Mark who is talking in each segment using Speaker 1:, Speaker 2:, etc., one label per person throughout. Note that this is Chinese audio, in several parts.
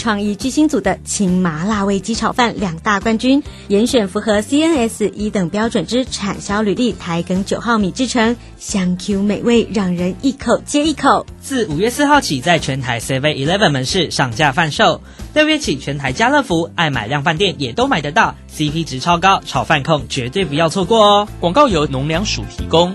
Speaker 1: 创意巨星组的青麻辣味鸡炒饭两大冠军，严选符合 CNS 一等标准之产销履历台梗九号米制成，香 Q 美味，让人一口接一口。
Speaker 2: 自五月四号起，在全台 Seven Eleven 门市上架贩售，六月起全台家乐福、爱买量饭店也都买得到，CP 值超高，炒饭控绝对不要错过哦！
Speaker 3: 广告由农粮署提供。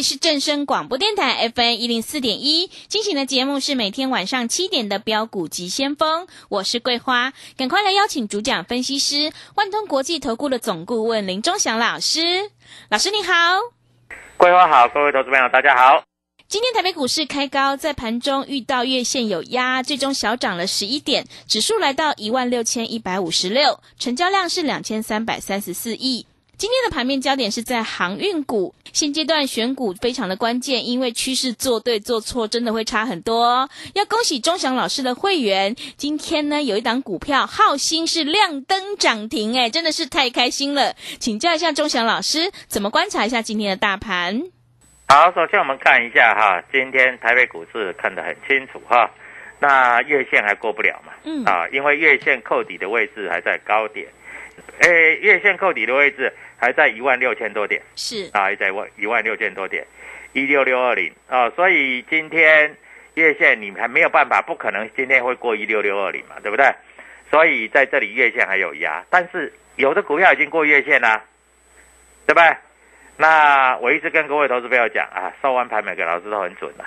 Speaker 4: 里是正声广播电台 FN 一零四点一，进行的节目是每天晚上七点的标股及先锋，我是桂花，赶快来邀请主讲分析师万通国际投顾的总顾问林忠祥老师，老师你好，
Speaker 5: 桂花好，各位投资朋友大家好。
Speaker 4: 今天台北股市开高，在盘中遇到月线有压，最终小涨了十一点，指数来到一万六千一百五十六，成交量是两千三百三十四亿。今天的盘面焦点是在航运股，现阶段选股非常的关键，因为趋势做对做错真的会差很多哦。要恭喜钟祥老师的会员，今天呢有一档股票浩鑫是亮灯涨停，哎，真的是太开心了。请教一下钟祥老师，怎么观察一下今天的大盘？
Speaker 5: 好，首先我们看一下哈，今天台北股市看得很清楚哈，那月线还过不了嘛？
Speaker 4: 嗯
Speaker 5: 啊，因为月线扣底的位置还在高点，诶，月线扣底的位置还在一万六千多点
Speaker 4: 是
Speaker 5: 啊，还在万一万六千多点，一六六二零啊，所以今天月线你还没有办法，不可能今天会过一六六二零嘛，对不对？所以在这里月线还有压，但是有的股票已经过月线啦，对不对？那我一直跟各位投资朋友讲啊，收完盘每个老师都很准的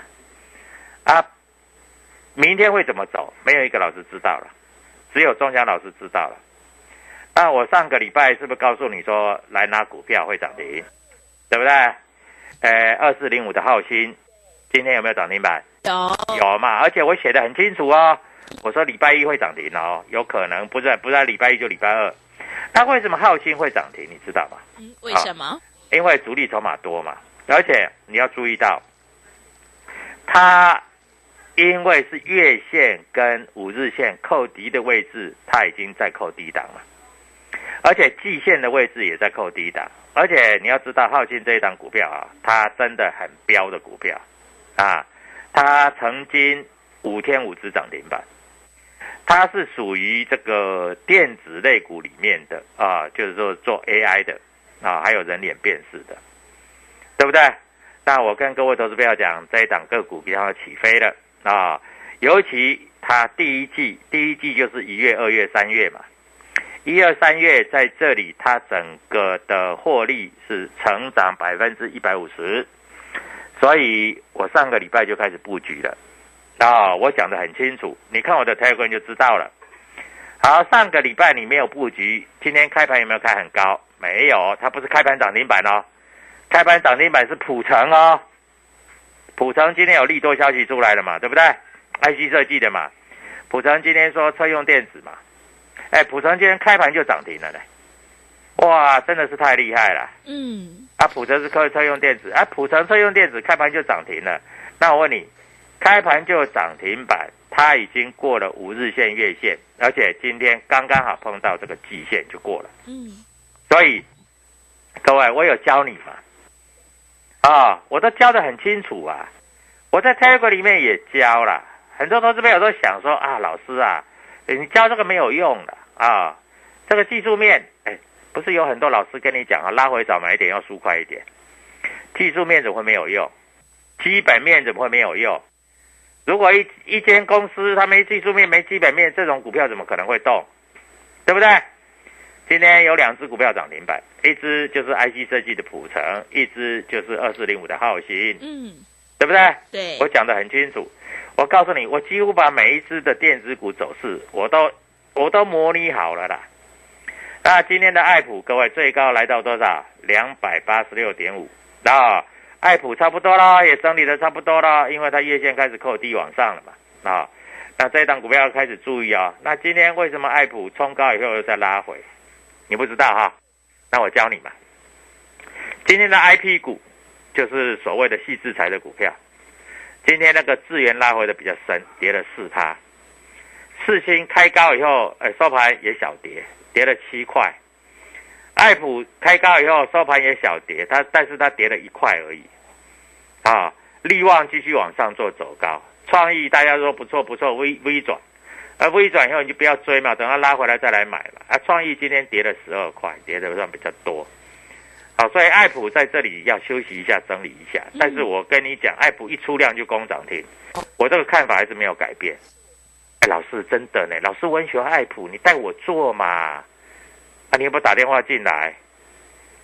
Speaker 5: 啊，明天会怎么走，没有一个老师知道了，只有钟祥老师知道了。那我上个礼拜是不是告诉你说来拿股票会涨停，对不对？呃，二四零五的浩鑫，今天有没有涨停板？
Speaker 4: 有
Speaker 5: 有嘛，而且我写的很清楚哦。我说礼拜一会涨停哦，有可能不是不是礼拜一就礼拜二。那为什么浩鑫会涨停？你知道吗？
Speaker 4: 嗯，为什么？
Speaker 5: 因为主力筹码多嘛，而且你要注意到，它因为是月线跟五日线扣低的位置，它已经在扣低档了，而且季线的位置也在扣低档，而且你要知道浩信这一档股票啊，它真的很标的股票啊，它曾经五天五只涨停板。它是属于这个电子类股里面的啊，就是说做 AI 的啊，还有人脸辨识的，对不对？那我跟各位投资朋友讲，这一档个股比较起飞了啊，尤其它第一季，第一季就是一月、二月、三月嘛，一二三月在这里，它整个的获利是成长百分之一百五十，所以我上个礼拜就开始布局了。啊、我讲的很清楚，你看我的 Telegram 就知道了。好，上个礼拜你没有布局，今天开盘有没有开很高？没有，它不是开盘涨停板哦，开盘涨停板是普成哦。普成今天有利多消息出来了嘛，对不对？，IC 设计的嘛。普成今天说车用电子嘛，哎，普成今天开盘就涨停了呢，哇，真的是太厉害了。
Speaker 4: 嗯，
Speaker 5: 啊，普成是科车用电子，啊，普成车用电子开盘就涨停了。那我问你，开盘就涨停板，它已经过了五日线、月线，而且今天刚刚好碰到这个季线就过了。
Speaker 4: 嗯，
Speaker 5: 所以各位，我有教你嘛？啊，我都教的很清楚啊。我在 Telegram 里面也教了，很多投资朋友都想说啊，老师啊，你教这个没有用的啊。这个技术面，哎，不是有很多老师跟你讲啊，拉回早买点要输快一点。技术面怎么会没有用？基本面怎么会没有用？如果一一间公司它没技术面、没基本面，这种股票怎么可能会动？对不对？今天有两只股票涨停板，一只就是 IC 设计的普成，一只就是二四零五的浩鑫，
Speaker 4: 嗯，
Speaker 5: 对不对？
Speaker 4: 对，
Speaker 5: 我讲的很清楚。我告诉你，我几乎把每一只的电子股走势，我都我都模拟好了啦。那今天的爱普，各位最高来到多少？两百八十六点五。那爱普差不多啦，也整理的差不多啦，因为它月线开始扣低往上了嘛。啊，那这一档股票要开始注意啊。那今天为什么爱普冲高以后又再拉回？你不知道哈？那我教你嘛。今天的 I P 股就是所谓的细制裁的股票。今天那个资源拉回的比较深，跌了四趴。四星开高以后，哎，收盘也小跌，跌了七块。爱普开高以后收盘也小跌，它但是它跌了一块而已。啊，利旺继续往上做走高，创意大家说不错不错，微微转，而微转以后你就不要追嘛，等它拉回来再来买嘛。啊，创意今天跌了十二块，跌的算比较多。好，所以爱普在这里要休息一下，整理一下。但是我跟你讲，爱普一出量就攻涨停，我这个看法还是没有改变。哎，老师真的呢，老师我很喜欢爱普，你带我做嘛？啊，你也不打电话进来？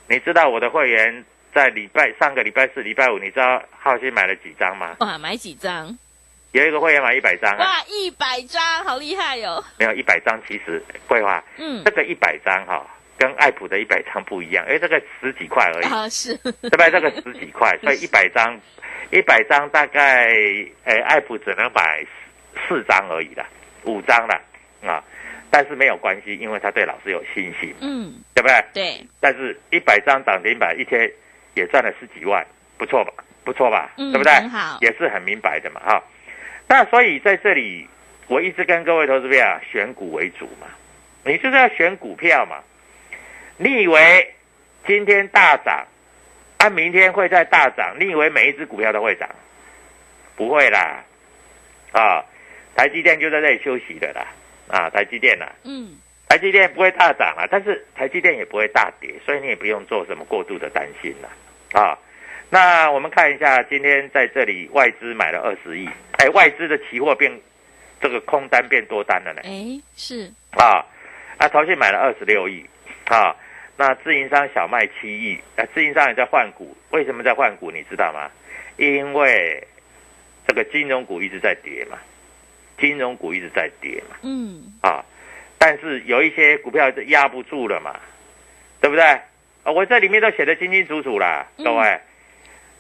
Speaker 5: 你知道我的会员在礼拜上个礼拜四、礼拜五，你知道浩鑫买了几张吗？
Speaker 4: 哇，买几张？
Speaker 5: 有一个会员买一百张啊，
Speaker 4: 哇，一百张，好厉害哟！
Speaker 5: 没有一百张，其实桂花，
Speaker 4: 嗯
Speaker 5: 这，个一百张哈，跟爱普的一百张不一样，因为这个十几块而已。
Speaker 4: 啊是，
Speaker 5: 对不对？这个十几块，所以一百张，一百张大概，哎，爱普只能买四张而已啦，五张啦，啊，但是没有关系，因为他对老师有信心，
Speaker 4: 嗯，
Speaker 5: 对不对？
Speaker 4: 对，
Speaker 5: 但是一百张涨停板一天也赚了十几万，不错吧？不错吧？
Speaker 4: 嗯
Speaker 5: 对不对？
Speaker 4: 很好
Speaker 5: 也是很明白的嘛，哈。那所以在这里，我一直跟各位投资者啊，选股为主嘛，你就是要选股票嘛。你以为今天大涨，啊，明天会再大涨？你以为每一只股票都会涨？不会啦，啊，台积电就在这里休息的啦，啊，台积电啦，
Speaker 4: 嗯，
Speaker 5: 台积电不会大涨啊，但是台积电也不会大跌，所以你也不用做什么过度的担心啦，啊。那我们看一下，今天在这里外资买了二十亿，哎，外资的期货变这个空单变多单了呢，
Speaker 4: 哎，是，
Speaker 5: 啊，啊，淘信买了二十六亿，啊，那自营商小麦七亿，啊，自营商也在换股，为什么在换股？你知道吗？因为这个金融股一直在跌嘛，金融股一直在跌嘛，
Speaker 4: 嗯，
Speaker 5: 啊，但是有一些股票是压不住了嘛，对不对？啊，我这里面都写的清清楚楚啦，
Speaker 4: 嗯
Speaker 5: 各位，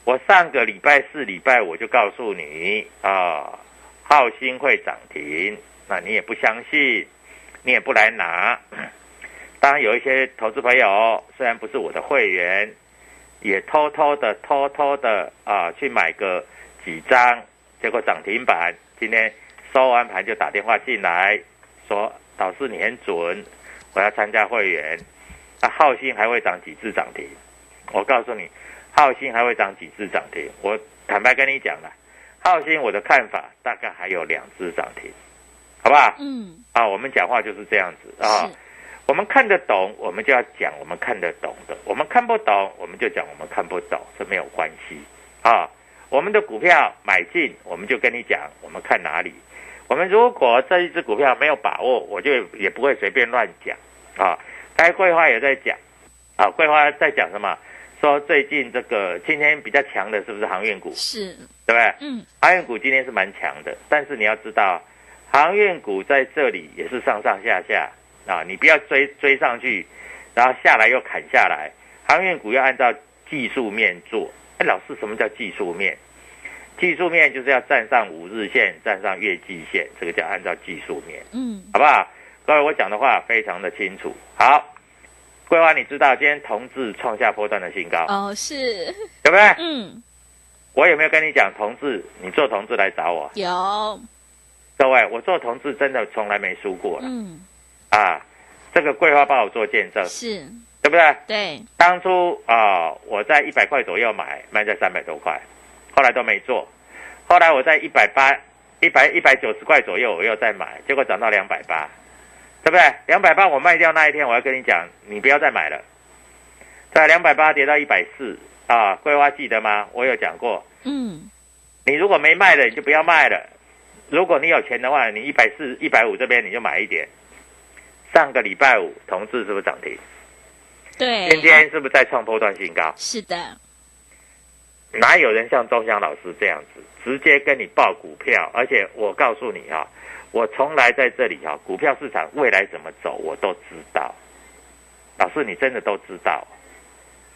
Speaker 5: 我上个礼拜四、礼拜我就告诉你啊，浩鑫会涨停，那你也不相信，你也不来拿。当然有一些投资朋友虽然不是我的会员，也偷偷的、偷偷的啊去买个几张，结果涨停板，今天收完盘就打电话进来，说导师你很准，我要参加会员。那浩鑫还会涨几次涨停？我告诉你，浩鑫还会涨几次涨停？我坦白跟你讲了，浩鑫我的看法大概还有两只涨停，好不好？
Speaker 4: 嗯，
Speaker 5: 啊，我们讲话就是这样子啊
Speaker 4: 是。
Speaker 5: 我们看得懂，我们就要讲我们看得懂的；我们看不懂，我们就讲我们看不懂，这没有关系啊。我们的股票买进，我们就跟你讲我们看哪里。我们如果这一只股票没有把握，我就也不会随便乱讲啊。该桂花也在讲啊，桂花在讲什么？说最近这个今天比较强的是不是航运股？
Speaker 4: 是，
Speaker 5: 对不对？
Speaker 4: 嗯，
Speaker 5: 航运股今天是蛮强的，但是你要知道，航运股在这里也是上上下下啊，你不要追追上去，然后下来又砍下来。航运股要按照技术面做。哎，老师，什么叫技术面？技术面就是要站上五日线，站上月季线，这个叫按照技术面，
Speaker 4: 嗯，
Speaker 5: 好不好？各位，我讲的话非常的清楚。好，桂花，你知道今天同志创下波段的新高，
Speaker 4: 哦，是，
Speaker 5: 对不对？
Speaker 4: 嗯，
Speaker 5: 我有没有跟你讲同志？你做同志来找我，
Speaker 4: 有，
Speaker 5: 各位，我做同志真的从来没输过了、
Speaker 4: 嗯，
Speaker 5: 啊！这个桂花帮我做见证，
Speaker 4: 是，
Speaker 5: 对不对？
Speaker 4: 对，
Speaker 5: 当初啊、我在一百块左右买，卖在三百多块，后来都没做。后来我在一百八、一百一百九十块左右，我又再买，结果涨到两百八，对不对？两百八我卖掉那一天，我要跟你讲，你不要再买了。在两百八跌到一百四啊，桂花记得吗？我有讲过，
Speaker 4: 嗯，
Speaker 5: 你如果没卖的，你就不要卖了。如果你有钱的话，你一百四、一百五这边你就买一点。上个礼拜五，同志是不是涨停？
Speaker 4: 对，
Speaker 5: 今天是不是在创波段新高？
Speaker 4: 是的，
Speaker 5: 哪有人像周翔老师这样子，直接跟你报股票？而且我告诉你啊、我从来在这里啊、股票市场未来怎么走我都知道。老师，你真的都知道？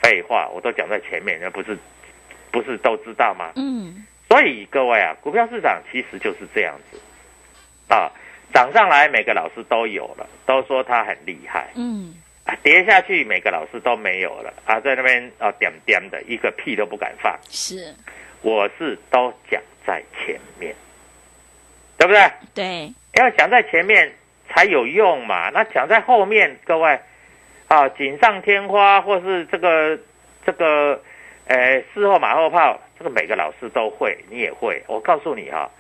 Speaker 5: 废话，我都讲在前面，那不是不是都知道吗？
Speaker 4: 嗯，
Speaker 5: 所以各位啊，股票市场其实就是这样子啊，涨上来每个老师都有了，都说他很厉害。
Speaker 4: 嗯，
Speaker 5: 啊，跌下去每个老师都没有了啊，在那边啊点点的，一个屁都不敢放。
Speaker 4: 是，
Speaker 5: 我是都讲在前面，对不对？
Speaker 4: 对，
Speaker 5: 要讲在前面才有用嘛。那讲在后面，各位啊，锦上添花或是这个这个，呃，事后马后炮，这个每个老师都会，你也会。我告诉你哈、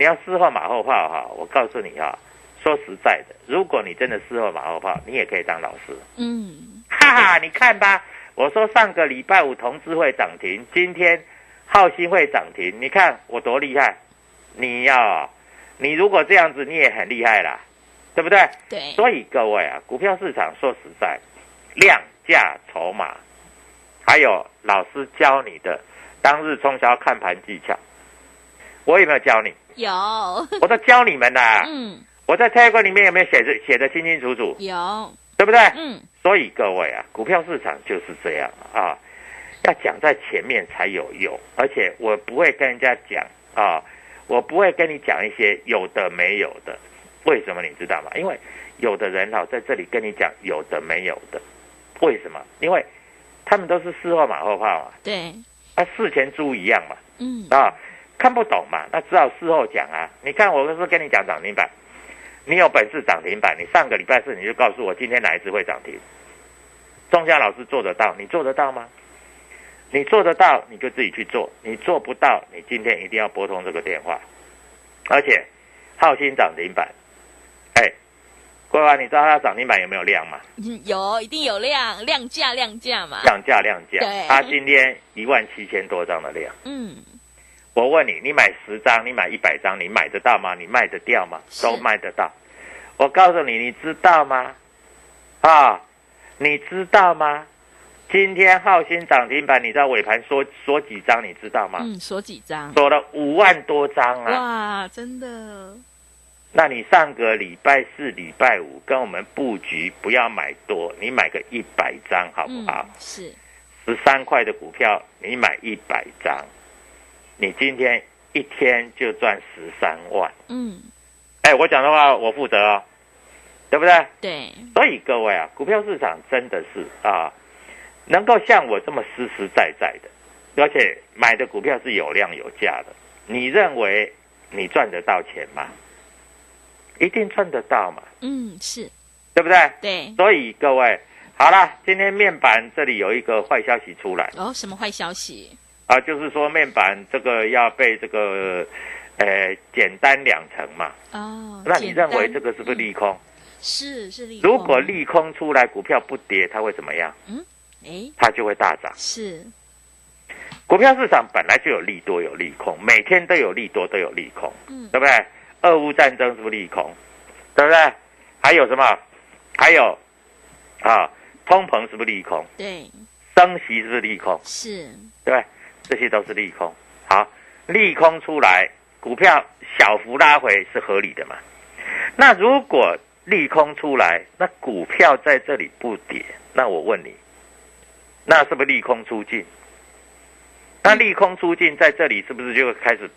Speaker 5: 你要事后马后炮哈、我告诉你哈、说实在的，如果你真的事后马后炮，你也可以当老师。
Speaker 4: 嗯，
Speaker 5: 哈哈，你看吧，我说上个礼拜五同志会涨停，今天浩鑫会涨停，你看我多厉害！你要、你如果这样子，你也很厉害啦，对不对？
Speaker 4: 对，
Speaker 5: 所以各位啊，股票市场说实在，量价筹码，还有老师教你的当日冲销看盘技巧，我有没有教你？
Speaker 4: 有，
Speaker 5: 我都教你们啦。
Speaker 4: 嗯，
Speaker 5: 我在 Telegram 里面有没有写着写的清清楚楚？
Speaker 4: 有，
Speaker 5: 对不对？
Speaker 4: 嗯，
Speaker 5: 所以各位啊，股票市场就是这样啊，要讲在前面才有用，而且我不会跟人家讲啊，我不会跟你讲一些有的没有的。为什么你知道吗？因为有的人哦，在这里跟你讲有的没有的，为什么？因为他们都是事后马后炮嘛，
Speaker 4: 对，
Speaker 5: 啊，事前猪一样嘛，
Speaker 4: 嗯，
Speaker 5: 啊，看不懂嘛，那只好事后讲啊。你看，我是不是跟你讲涨停板？你有本事涨停板，你上个礼拜四你就告诉我今天哪一只会涨停。钟夏老师做得到，你做得到吗？你做得到，你就自己去做；你做不到，你今天一定要拨通这个电话。而且，浩鑫涨停板，哎，桂花，你知道它涨停板有没有量吗？
Speaker 4: 嗯有，一定有量，量价量价嘛，
Speaker 5: 量价量价
Speaker 4: 对，
Speaker 5: 它今天一万七千多张的量。
Speaker 4: 嗯，
Speaker 5: 我问你，你买十张，你买一百张，你买得到吗？你卖得掉吗？都卖得到。我告诉你，你知道吗？啊，你知道吗？今天浩鑫涨停板，你知道尾盘缩缩几张？你知道吗？
Speaker 4: 嗯，缩几张？
Speaker 5: 缩了五万多张啊！
Speaker 4: 哇，真的，
Speaker 5: 那你上个礼拜四、礼拜五跟我们布局，不要买多，你买个一百张好不好？
Speaker 4: 嗯，是，
Speaker 5: 十三块的股票，你买一百张，你今天一天就赚十三万。
Speaker 4: 嗯，
Speaker 5: 哎，我讲的话我负责哦，对不对？
Speaker 4: 对，
Speaker 5: 所以各位啊，股票市场真的是啊，能够像我这么实实在在的，而且买的股票是有量有价的，你认为你赚得到钱吗？一定赚得到嘛，
Speaker 4: 嗯，是，
Speaker 5: 对不对？
Speaker 4: 对，
Speaker 5: 所以各位，好了，今天面板这里有一个坏消息出来
Speaker 4: 哦，什么坏消息？
Speaker 5: 啊，就是说面板这个要被这个呃简单两成嘛，
Speaker 4: 哦，
Speaker 5: 那你认为这个是不是利空？
Speaker 4: 是是利空？
Speaker 5: 如果利空出来，股票不跌，它会怎么样？
Speaker 4: 嗯哎，
Speaker 5: 它就会大涨。
Speaker 4: 是，
Speaker 5: 股票市场本来就有利多有利空，每天都有利多都有利空，
Speaker 4: 嗯，
Speaker 5: 对不对？俄乌战争是不是利空？对不对？还有什么？还有啊，通膨是不是利空？
Speaker 4: 对，
Speaker 5: 升息是不是利空？
Speaker 4: 是，
Speaker 5: 对不对？这些都是利空。好，利空出来，股票小幅拉回是合理的嘛？那如果利空出来，那股票在这里不跌，那我问你，那是不是利空出尽？那利空出尽，在这里是不是就开始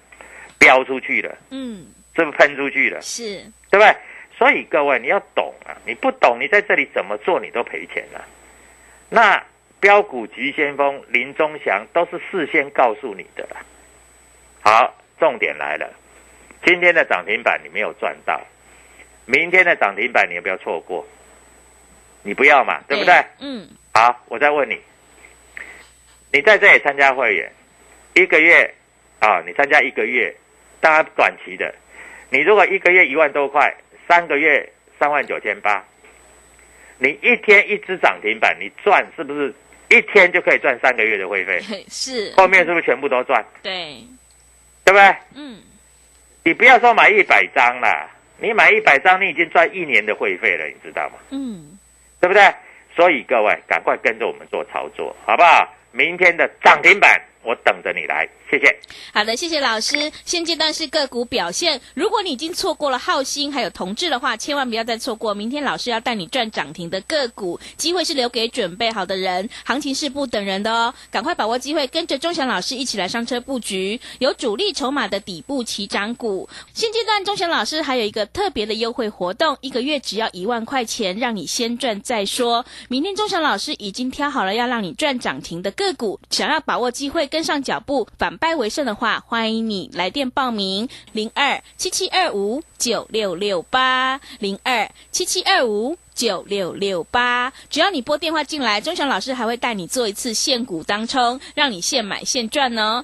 Speaker 5: 飙出去了？
Speaker 4: 嗯，
Speaker 5: 是不是喷出去了？
Speaker 4: 是，
Speaker 5: 对不对？所以各位你要懂啊，你不懂，你在这里怎么做你都赔钱了。那标股急先锋林中祥都是事先告诉你的啦。好，重点来了，今天的涨停板你没有赚到，明天的涨停板你也不要错过，你不要嘛，对不对？
Speaker 4: 嗯，
Speaker 5: 好，我再问你，你在这里参加会员一个月啊，你参加一个月，当然短期的，你如果一个月一万多块，三个月三万九千八，你一天一只涨停板，你赚是不是一天就可以赚三个月的会费？
Speaker 4: 是，
Speaker 5: 后面是不是全部都赚？
Speaker 4: 对，
Speaker 5: 对不对？
Speaker 4: 嗯，
Speaker 5: 你不要说买一百张啦，你买一百张，你已经赚一年的会费了，你知道吗？
Speaker 4: 嗯，
Speaker 5: 对不对？所以各位赶快跟着我们做操作，好不好？明天的涨停板，我等着你来，谢谢。
Speaker 4: 好的，谢谢老师。现阶段是个股表现，如果你已经错过了浩鑫还有同志的话，千万不要再错过。明天老师要带你赚涨停的个股，机会是留给准备好的人，行情是不等人的哦，赶快把握机会，跟着钟祥老师一起来上车布局，有主力筹码的底部起涨股。现阶段钟祥老师还有一个特别的优惠活动，一个月只要一万块钱，让你先赚再说。明天钟祥老师已经挑好了要让你赚涨停的个股，想要把握机会跟上脚步，反败为胜的话，欢迎你来电报名零二七七二五九六六八零二七七二五九六六八。只要你拨电话进来，钟祥老师还会带你做一次现股当冲，让你现买现赚哦。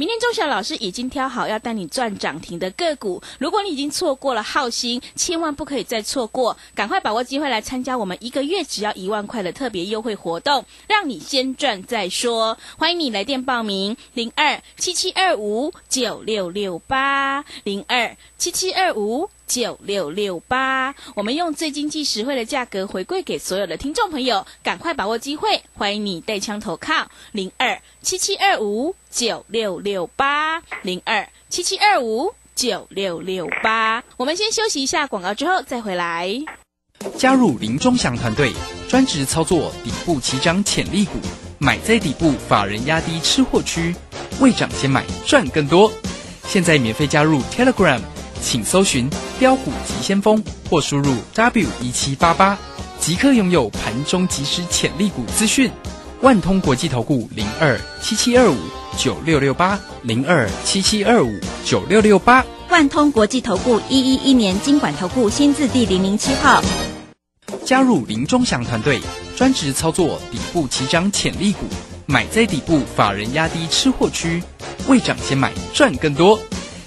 Speaker 4: 明天中小老师已经挑好要带你赚涨停的个股，如果你已经错过了浩鑫，千万不可以再错过，赶快把握机会来参加我们一个月只要一万块的特别优惠活动，让你先赚再说。欢迎你来电报名零二七七二五九六六八零二七七二五。九六六八，我们用最经济实惠的价格回馈给所有的听众朋友，赶快把握机会，欢迎你带枪投靠零二七七二五九六六八零二七七二五九六六八。我们先休息一下广告，之后再回来。
Speaker 3: 加入林中祥团队，专职操作底部起涨潜力股，买在底部，法人压低吃货区，未涨先买赚更多。现在免费加入 Telegram。请搜寻“标股急先锋”或输入 “w 一七八八”，即刻拥有盘中即时潜力股资讯。万通国际投顾零二七七二五九六六八零二七七二五九六六八。
Speaker 6: 万通国际投顾一一一年经管投顾新字第零零七号。
Speaker 3: 加入林中祥团队，专职操作底部起涨潜力股，买在底部，法人压低吃货区，未涨先买赚更多。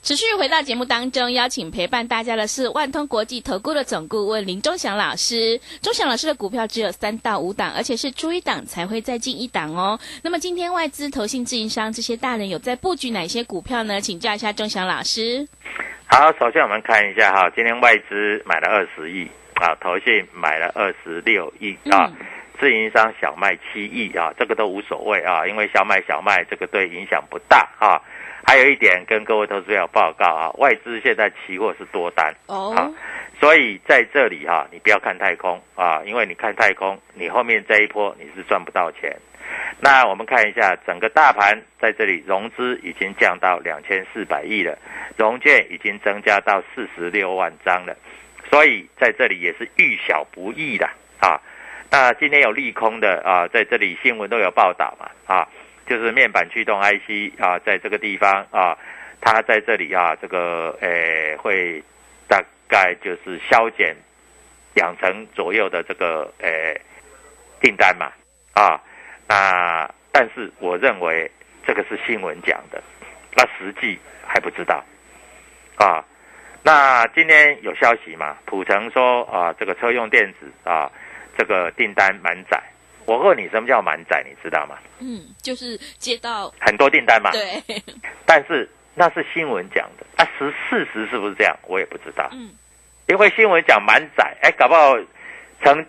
Speaker 4: 持续回到节目当中，邀请陪伴大家的是万通国际投顾的总顾问林忠祥老师。忠祥老师的股票只有三到五档，而且是出一档才会再进一档哦。那么今天外资、投信、自营商这些大人有在布局哪些股票呢？请教一下忠祥老师。
Speaker 5: 好，首先我们看一下哈，今天外资买了二十亿啊，投信买了二十六亿啊，自营商小卖七亿啊，这个都无所谓啊，因为小买小卖这个对影响不大啊。还有一点跟各位投资者报告啊，外资现在期货是多单
Speaker 4: 哦，
Speaker 5: 啊，所以在这里哈、你不要看太空啊，因为你看太空，你后面这一波你是赚不到钱。那我们看一下整个大盘在这里融资已经降到两千四百亿了，融券已经增加到四十六万张了，所以在这里也是遇小不易的啊。那今天有利空的啊，在这里新闻都有报道嘛啊。就是面板驱动 IC 啊，在这个地方啊，它在这里啊，这个诶会大概就是削减两成左右的这个诶订单嘛啊，那但是我认为这个是新闻讲的，那实际还不知道啊。那今天有消息嘛？普成说啊，这个车用电子啊，这个订单满载。我问你，什么叫满载？你知道吗？
Speaker 4: 嗯，就是接到
Speaker 5: 很多订单嘛。
Speaker 4: 对，
Speaker 5: 但是那是新闻讲的啊，实事实是不是这样？我也不知道。
Speaker 4: 嗯，
Speaker 5: 因为新闻讲满载，哎，搞不好成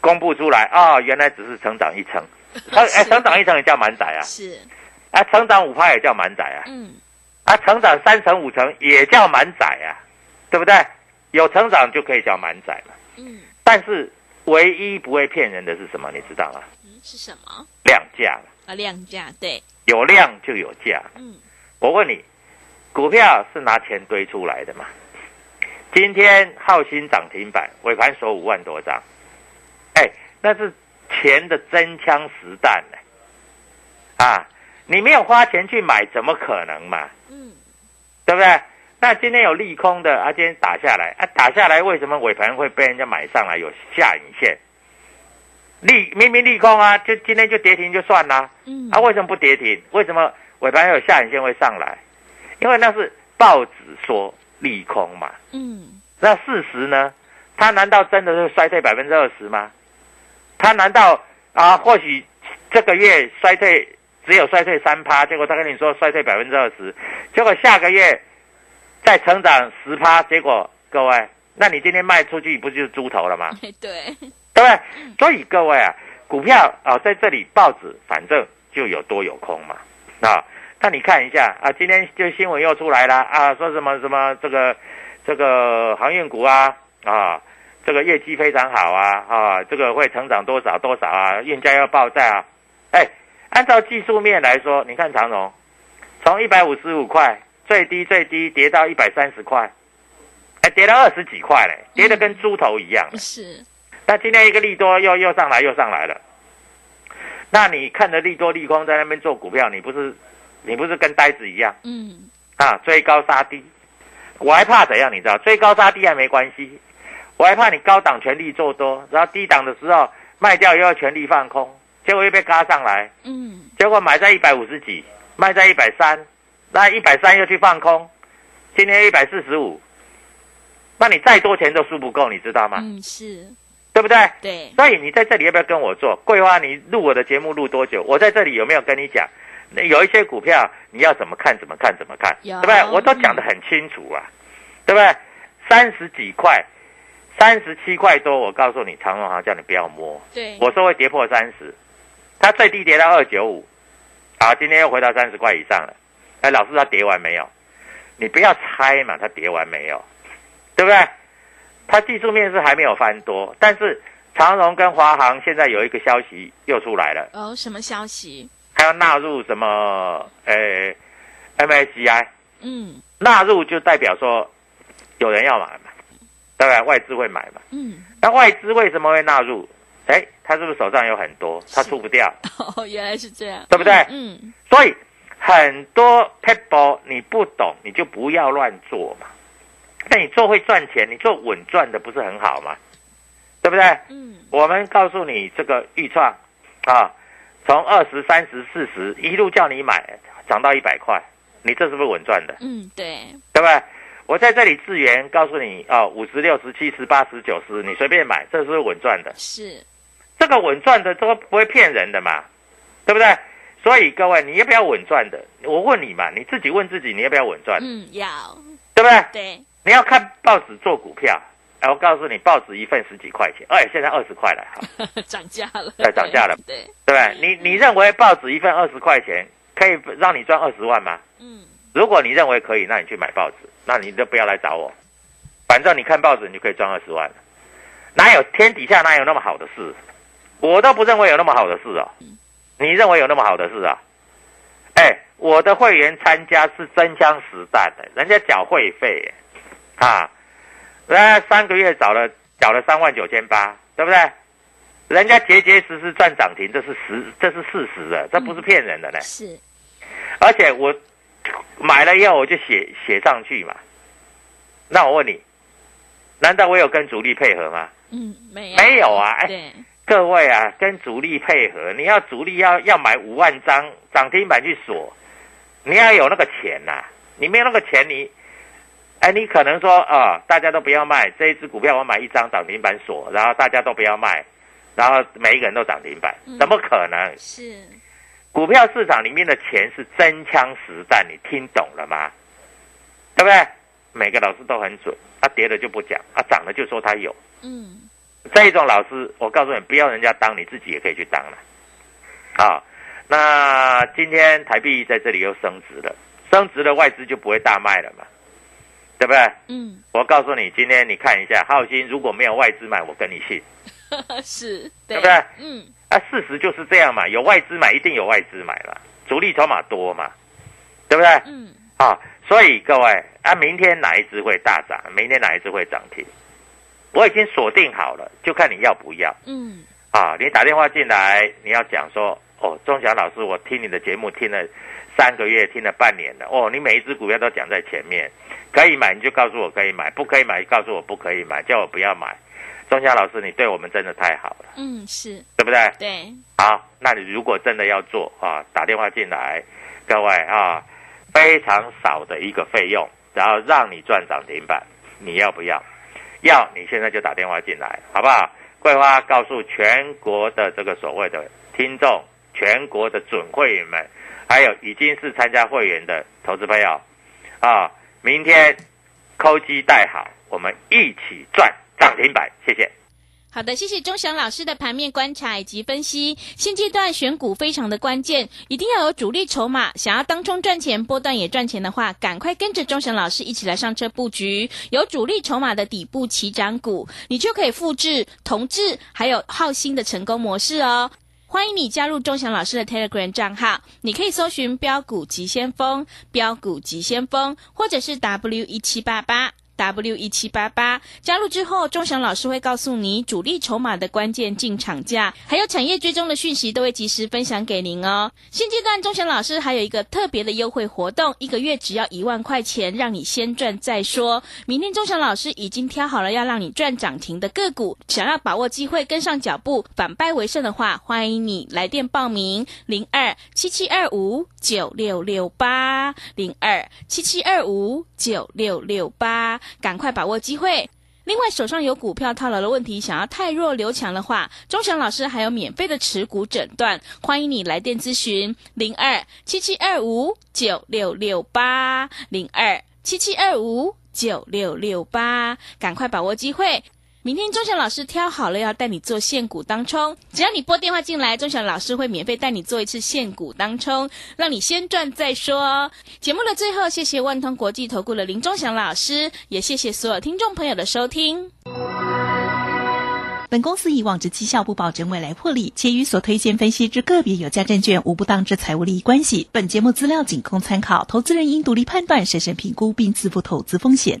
Speaker 5: 公布出来啊、原来只是成长一成，成哎成长一成也叫满载啊，
Speaker 4: 是，
Speaker 5: 啊成长五趴也叫满载啊，
Speaker 4: 嗯，
Speaker 5: 啊成长三成五成也叫满载啊，对不对？有成长就可以叫满载嘛。
Speaker 4: 嗯，
Speaker 5: 但是唯一不会骗人的是什么？你知道吗？
Speaker 4: 嗯是什么？
Speaker 5: 量价，
Speaker 4: 啊，量价，对，
Speaker 5: 有量就有价。
Speaker 4: 嗯，
Speaker 5: 我问你，股票是拿钱堆出来的嘛？今天浩鑫涨停板，尾盘收五万多张，哎，那是钱的真枪实弹呢、啊！你没有花钱去买，怎么可能嘛？
Speaker 4: 嗯，
Speaker 5: 对不对？那今天有利空的啊，今天打下来啊，打下来为什么尾盘会被人家买上来？有下影线，利明明利空啊，就今天就跌停就算啦。
Speaker 4: 嗯，
Speaker 5: 啊，为什么不跌停？为什么尾盘有下影线会上来？因为那是报纸说利空嘛。
Speaker 4: 嗯，
Speaker 5: 那事实呢？它难道真的是衰退百分之二十吗？它难道啊？或许这个月衰退只有衰退三趴，结果他跟你说衰退百分之二十，结果下个月再成长十趴，结果各位，那你今天卖出去不就是猪头了吗？
Speaker 4: 对，
Speaker 5: 对不对？所以各位啊，股票啊，在这里报纸反正就有多有空嘛啊。那你看一下啊，今天就新闻又出来了啊，说什么什么这个这个航运股啊啊，这个业绩非常好啊啊，这个会成长多少多少啊，运价要爆炸啊。哎，按照技术面来说，你看长荣从一百五十五块最低最低跌到一百三十块，哎，跌到二十几块嘞，跌得跟猪头一样。
Speaker 4: 是，
Speaker 5: 那今天一个利多又又上来又上来了，那你看着利多利空在那边做股票，你不是你不是跟呆子一样？
Speaker 4: 嗯，
Speaker 5: 啊？追高杀低，我还怕怎样？你知道，追高杀低还没关系，我还怕你高档全力做多，然后低档的时候卖掉又要全力放空，结果又被嘎上来，
Speaker 4: 嗯，
Speaker 5: 结果买在一百五十几，卖在一百三，那一百三又去放空，今天一百四十五，那你再多钱都输不够，你知道吗？
Speaker 4: 嗯，是，
Speaker 5: 对不对？
Speaker 4: 对，
Speaker 5: 所以你在这里要不要跟我做？桂花，你录我的节目录多久？我在这里有没有跟你讲？那有一些股票你要怎么看怎么看怎么看，
Speaker 4: 有
Speaker 5: 对不对？我都讲得很清楚啊，对不对？三十几块，三十七块多，我告诉你，长荣行叫你不要摸，
Speaker 4: 对，
Speaker 5: 我说会跌破三十，它最低跌到二九五，好，今天又回到三十块以上了。哎，老师，它跌完没有？你不要猜嘛，它跌完没有？对不对？它技术面是还没有翻多，但是长荣跟华航现在有一个消息又出来了，
Speaker 4: 哦，什么消息？
Speaker 5: 还要纳入什么？呃，MSCI
Speaker 4: 嗯
Speaker 5: 纳入就代表说有人要买嘛，对不对？外资会买嘛？
Speaker 4: 嗯，
Speaker 5: 那外资为什么会纳入？哎，他是不是手上有很多，他出不掉，
Speaker 4: 哦，原来是这样，
Speaker 5: 对不对
Speaker 4: 嗯，
Speaker 5: 所以很多 people 你不懂，你就不要乱做嘛。那你做会赚钱，你做稳赚的不是很好吗？对不对？
Speaker 4: 嗯，
Speaker 5: 我们告诉你这个预创啊，从二十三十四十一路叫你买，涨到一百块，你这是不是稳赚的？
Speaker 4: 嗯，对，
Speaker 5: 对不对？我在这里自源告诉你哦，五十六十七十八十九十，你随便买，这是不是稳赚的？
Speaker 4: 是，
Speaker 5: 这个稳赚的都不会骗人的嘛，对不对？所以各位，你要不要稳赚的？我问你嘛，你自己问自己，你要不要稳赚？
Speaker 4: 嗯，要，
Speaker 5: 对不对？
Speaker 4: 对，
Speaker 5: 你要看报纸做股票，哎，我告诉你，报纸一份十几块钱，哎，现在二十块了，哈，
Speaker 4: 涨价了，
Speaker 5: 对涨价了
Speaker 4: 对，
Speaker 5: 对不对？你你认为报纸一份二十块钱可以让你赚二十万吗？
Speaker 4: 嗯，
Speaker 5: 如果你认为可以，那你去买报纸，那你就不要来找我，反正你看报纸你就可以赚二十万了，哪有天底下哪有那么好的事？我都不认为有那么好的事哦，你认为有那么好的事啊？哎，我的会员参加是真枪实弹的，人家缴会费耶啊，人家三个月缴了缴了三万九千八，对不对？人家结结实实赚涨停，这是实，这是事实的，这不是骗人的呢。
Speaker 4: 是，
Speaker 5: 而且我买了以后我就写写上去嘛。那我问你，难道我有跟主力配合吗？
Speaker 4: 嗯，没有，
Speaker 5: 没有啊！哎，
Speaker 4: 对，
Speaker 5: 各位啊，跟主力配合，你要主力要要买五万张涨停板去锁，你要有那个钱呐、你没有那个钱，你，哎，你可能说啊、大家都不要卖这一只股票，我买一张涨停板锁，然后大家都不要卖，然后每一个人都涨停板，怎么可能？
Speaker 4: 是
Speaker 5: 股票市场里面的钱是真枪实弹，你听懂了吗？对不对？每个老师都很准，啊跌了就不讲，啊涨了就说他有。
Speaker 4: 嗯
Speaker 5: 这一种老师，我告诉你，不要人家当，你自己也可以去当了。啊，那今天台币在这里又升值了，升值了外资就不会大卖了嘛，对不对？
Speaker 4: 嗯
Speaker 5: 我告诉你，今天你看一下，浩鑫如果没有外资买，我跟你信，
Speaker 4: 是，
Speaker 5: 对不对？
Speaker 4: 嗯
Speaker 5: 啊，事实就是这样嘛，有外资买一定有外资买了，主力筹码多嘛，对不对？
Speaker 4: 嗯
Speaker 5: 啊，所以各位啊，明天哪一只会大涨？明天哪一只会涨停？我已经锁定好了，就看你要不要
Speaker 4: 嗯
Speaker 5: 啊！你打电话进来，你要讲说，哦，钟祥老师，我听你的节目听了三个月，听了半年了，哦，你每一只股票都讲在前面，可以买你就告诉我可以买，不可以买告诉我不可以买，叫我不要买。钟祥老师，你对我们真的太好了，
Speaker 4: 嗯是，
Speaker 5: 对不对？
Speaker 4: 对，
Speaker 5: 好，那你如果真的要做啊，打电话进来，各位啊，非常少的一个费用，然后让你赚涨停板，你要不要？要，你现在就打电话进来，好不好？桂花告诉全国的这个所谓的听众，全国的准会员们，还有已经是参加会员的投资朋友，啊，明天扣机带好，我们一起赚涨停板，谢谢。
Speaker 4: 好的，谢谢钟祥老师的盘面观察以及分析。现阶段选股非常的关键，一定要有主力筹码。想要当冲赚钱、波段也赚钱的话，赶快跟着钟祥老师一起来上车布局有主力筹码的底部起涨股，你就可以复制同志还有浩鑫的成功模式哦。欢迎你加入钟祥老师的 Telegram 账号，你可以搜寻“标股急先锋”、“标股急先锋”，或者是 W 一七八八。W 一七八八加入之后，钟祥老师会告诉你主力筹码的关键进场价，还有产业追踪的讯息，都会及时分享给您哦。现阶段，钟祥老师还有一个特别的优惠活动，一个月只要一万块钱，让你先赚再说。明天钟祥老师已经挑好了要让你赚涨停的个股，想要把握机会跟上脚步，反败为胜的话，欢迎你来电报名零二七七二五九六六八零二七七二五九六六八。赶快把握机会。另外，手上有股票套牢的问题，想要太弱留强的话，钟祥老师还有免费的持股诊断，欢迎你来电咨询零二七七二五九六六八零二七七二五九六六八，赶快把握机会。明天钟祥老师挑好了要带你做现股当冲，只要你拨电话进来，钟祥老师会免费带你做一次现股当冲，让你先赚再说。节目的最后，谢谢万通国际投顾的林钟祥老师，也谢谢所有听众朋友的收听。
Speaker 7: 本公司以往之绩效不保证未来获利，且与所推荐分析之个别有价证券无不当之财务利益关系。本节目资料仅供参考，投资人应独立判断、审慎评估并自负投资风险。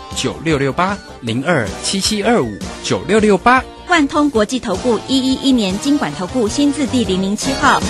Speaker 3: 九六六八零二七七二五九六六八。
Speaker 6: 万通国际投顾一一一年经管投顾新字第零零七号。